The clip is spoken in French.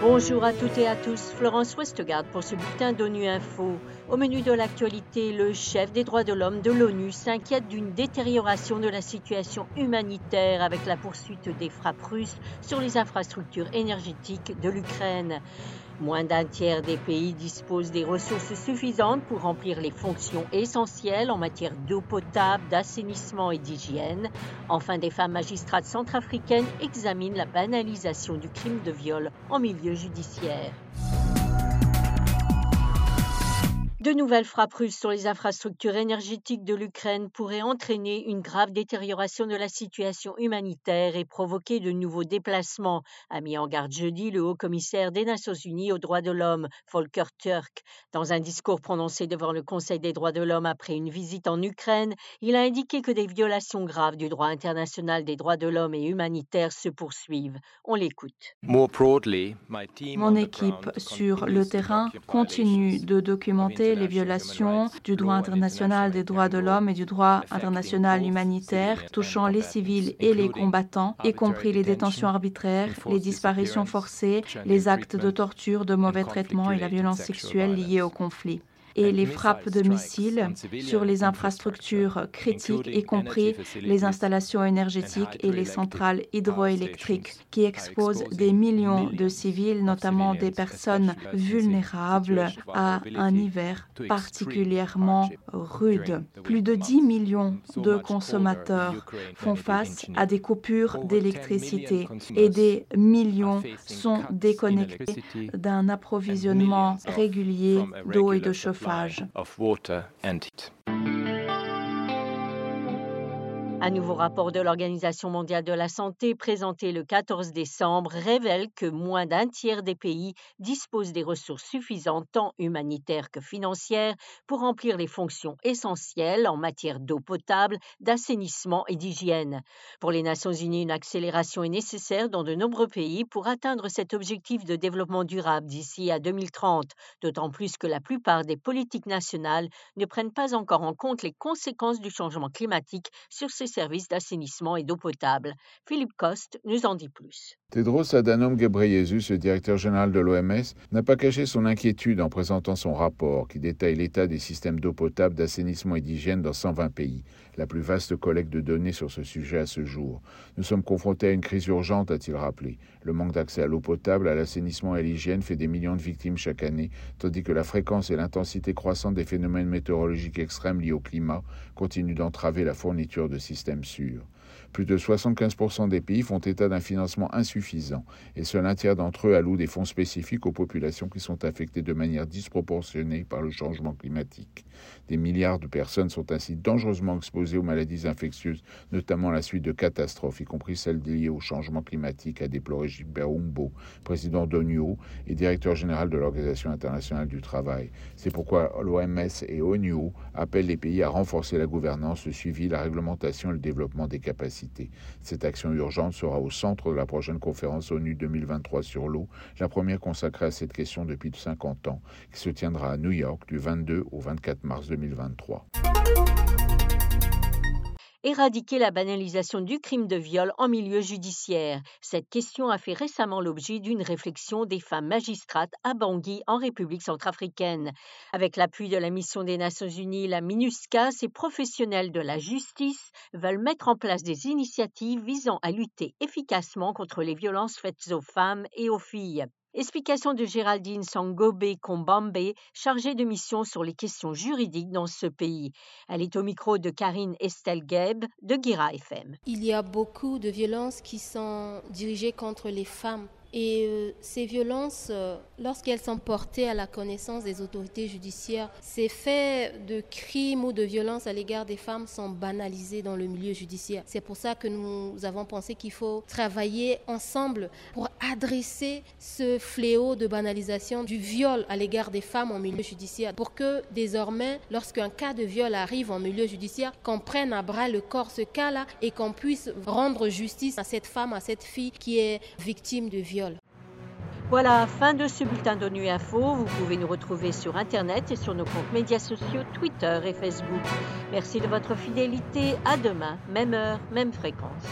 Bonjour à toutes et à tous, Florence Westgard pour ce bulletin d'ONU Info. Au menu de l'actualité, le chef des droits de l'homme de l'ONU s'inquiète d'une détérioration de la situation humanitaire avec la poursuite des frappes russes sur les infrastructures énergétiques de l'Ukraine. Moins d'un tiers des pays disposent des ressources suffisantes pour remplir les fonctions essentielles en matière d'eau potable, d'assainissement et d'hygiène. Enfin, des femmes magistrates centrafricaines examinent la banalisation du crime de viol en milieu judiciaire. De nouvelles frappes russes sur les infrastructures énergétiques de l'Ukraine pourraient entraîner une grave détérioration de la situation humanitaire et provoquer de nouveaux déplacements, a mis en garde jeudi le haut-commissaire des Nations Unies aux droits de l'homme, Volker Turk. Dans un discours prononcé devant le Conseil des droits de l'homme après une visite en Ukraine, il a indiqué que des violations graves du droit international des droits de l'homme et humanitaires se poursuivent. On l'écoute. Mon équipe sur le terrain continue de documenter les violations du droit international des droits de l'homme et du droit international humanitaire touchant les civils et les combattants, y compris les détentions arbitraires, les disparitions forcées, les actes de torture, de mauvais traitements et la violence sexuelle liée au conflit et les frappes de missiles sur les infrastructures critiques, y compris les installations énergétiques et les centrales hydroélectriques, qui exposent des millions de civils, notamment des personnes vulnérables, à un hiver particulièrement rude. Plus de 10 millions de consommateurs font face à des coupures d'électricité et des millions sont déconnectés d'un approvisionnement régulier d'eau et de chauffage Of water and heat. Un nouveau rapport de l'Organisation mondiale de la santé présenté le 14 décembre révèle que moins d'un tiers des pays disposent des ressources suffisantes tant humanitaires que financières pour remplir les fonctions essentielles en matière d'eau potable, d'assainissement et d'hygiène. Pour les Nations Unies, une accélération est nécessaire dans de nombreux pays pour atteindre cet objectif de développement durable d'ici à 2030, d'autant plus que la plupart des politiques nationales ne prennent pas encore en compte les conséquences du changement climatique sur ces services d'assainissement et d'eau potable. Philippe Coste nous en dit plus. Tedros Adhanom Ghebreyesus, le directeur général de l'OMS, n'a pas caché son inquiétude en présentant son rapport qui détaille l'état des systèmes d'eau potable, d'assainissement et d'hygiène dans 120 pays, la plus vaste collecte de données sur ce sujet à ce jour. Nous sommes confrontés à une crise urgente, a-t-il rappelé. Le manque d'accès à l'eau potable, à l'assainissement et à l'hygiène fait des millions de victimes chaque année, tandis que la fréquence et l'intensité croissante des phénomènes météorologiques extrêmes liés au climat continuent d'entraver la fourniture de systèmes sûrs. Plus de 75% des pays font état d'un financement insuffisant et seul un tiers d'entre eux allouent des fonds spécifiques aux populations qui sont affectées de manière disproportionnée par le changement climatique. Des milliards de personnes sont ainsi dangereusement exposées aux maladies infectieuses, notamment à la suite de catastrophes, y compris celles liées au changement climatique, a déploré Gilbert Humbo, président d'ONU et directeur général de l'Organisation internationale du travail. C'est pourquoi l'OMS et ONU appellent les pays à renforcer la gouvernance, le suivi, la réglementation et le développement des capacités cette action urgente sera au centre de la prochaine conférence ONU 2023 sur l'eau, la première consacrée à cette question depuis 50 ans, qui se tiendra à New York du 22 au 24 mars 2023 éradiquer la banalisation du crime de viol en milieu judiciaire. Cette question a fait récemment l'objet d'une réflexion des femmes magistrates à Bangui, en République centrafricaine. Avec l'appui de la mission des Nations Unies, la MINUSCA, ces professionnels de la justice veulent mettre en place des initiatives visant à lutter efficacement contre les violences faites aux femmes et aux filles. Explication de Géraldine Sangobe Kombambe, chargée de mission sur les questions juridiques dans ce pays. Elle est au micro de Karine Estelle Geb de Gira FM. Il y a beaucoup de violences qui sont dirigées contre les femmes et euh, ces violences, euh, lorsqu'elles sont portées à la connaissance des autorités judiciaires, ces faits de crimes ou de violences à l'égard des femmes sont banalisés dans le milieu judiciaire. C'est pour ça que nous avons pensé qu'il faut travailler ensemble pour adresser ce fléau de banalisation du viol à l'égard des femmes en milieu judiciaire, pour que désormais, lorsqu'un cas de viol arrive en milieu judiciaire, qu'on prenne à bras le corps ce cas-là et qu'on puisse rendre justice à cette femme, à cette fille qui est victime de viol. Voilà, fin de ce bulletin d'ONU Info. Vous pouvez nous retrouver sur Internet et sur nos comptes médias sociaux Twitter et Facebook. Merci de votre fidélité. À demain, même heure, même fréquence.